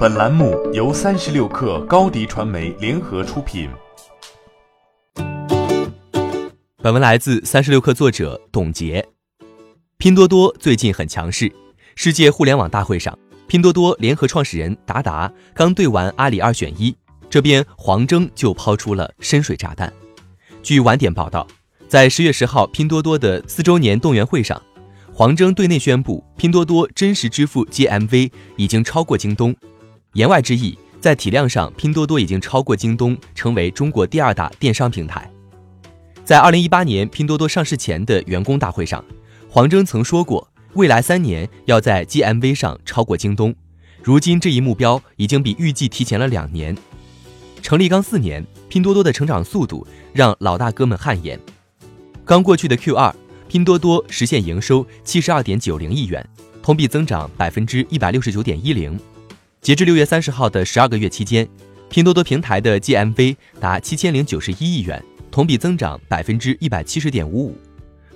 本栏目由三十六氪高低传媒联合出品。本文来自三十六氪作者董洁。拼多多最近很强势。世界互联网大会上，拼多多联合创始人达达刚对完阿里二选一，这边黄峥就抛出了深水炸弹。据晚点报道，在十月十号拼多多的四周年动员会上，黄峥对内宣布，拼多多真实支付 GMV 已经超过京东。言外之意，在体量上，拼多多已经超过京东，成为中国第二大电商平台。在二零一八年拼多多上市前的员工大会上，黄峥曾说过，未来三年要在 GMV 上超过京东。如今这一目标已经比预计提前了两年。成立刚四年，拼多多的成长速度让老大哥们汗颜。刚过去的 Q 二，拼多多实现营收七十二点九零亿元，同比增长百分之一百六十九点一零。截至六月三十号的十二个月期间，拼多多平台的 GMV 达七千零九十一亿元，同比增长百分之一百七十点五五。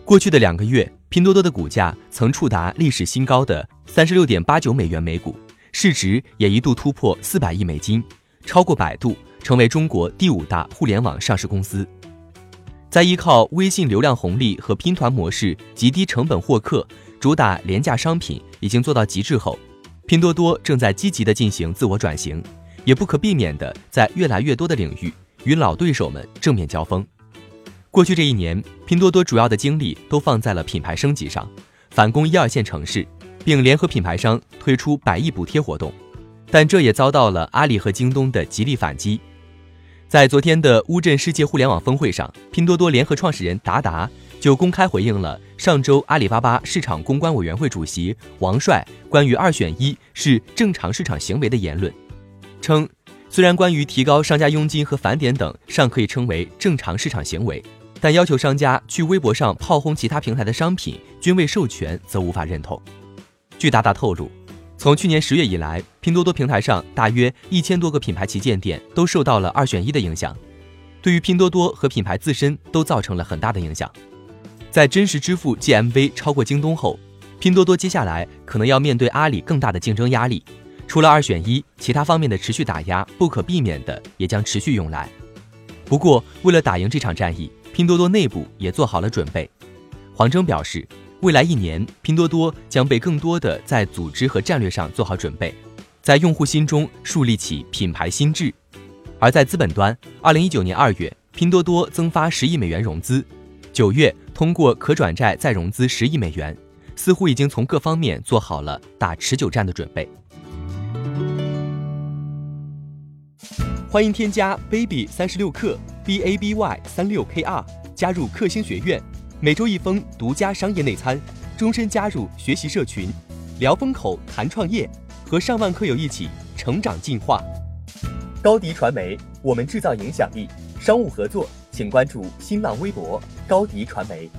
过去的两个月，拼多多的股价曾触达历史新高的三十六点八九美元每股，市值也一度突破四百亿美金，超过百度，成为中国第五大互联网上市公司。在依靠微信流量红利和拼团模式极低成本获客，主打廉价商品已经做到极致后。拼多多正在积极地进行自我转型，也不可避免地在越来越多的领域与老对手们正面交锋。过去这一年，拼多多主要的精力都放在了品牌升级上，反攻一二线城市，并联合品牌商推出百亿补贴活动，但这也遭到了阿里和京东的极力反击。在昨天的乌镇世界互联网峰会上，拼多多联合创始人达达。就公开回应了上周阿里巴巴市场公关委员会主席王帅关于二选一是正常市场行为的言论，称虽然关于提高商家佣金和返点等尚可以称为正常市场行为，但要求商家去微博上炮轰其他平台的商品均未授权，则无法认同。据达达透露，从去年十月以来，拼多多平台上大约一千多个品牌旗舰店都受到了二选一的影响，对于拼多多和品牌自身都造成了很大的影响。在真实支付 GMV 超过京东后，拼多多接下来可能要面对阿里更大的竞争压力。除了二选一，其他方面的持续打压不可避免的也将持续涌来。不过，为了打赢这场战役，拼多多内部也做好了准备。黄峥表示，未来一年，拼多多将被更多的在组织和战略上做好准备，在用户心中树立起品牌心智。而在资本端，二零一九年二月，拼多多增发十亿美元融资。九月通过可转债再融资十亿美元，似乎已经从各方面做好了打持久战的准备。欢迎添加 baby 三十六克 b a b y 三六 k r 加入克星学院，每周一封独家商业内参，终身加入学习社群，聊风口谈创业，和上万课友一起成长进化。高迪传媒，我们制造影响力。商务合作。请关注新浪微博高迪传媒。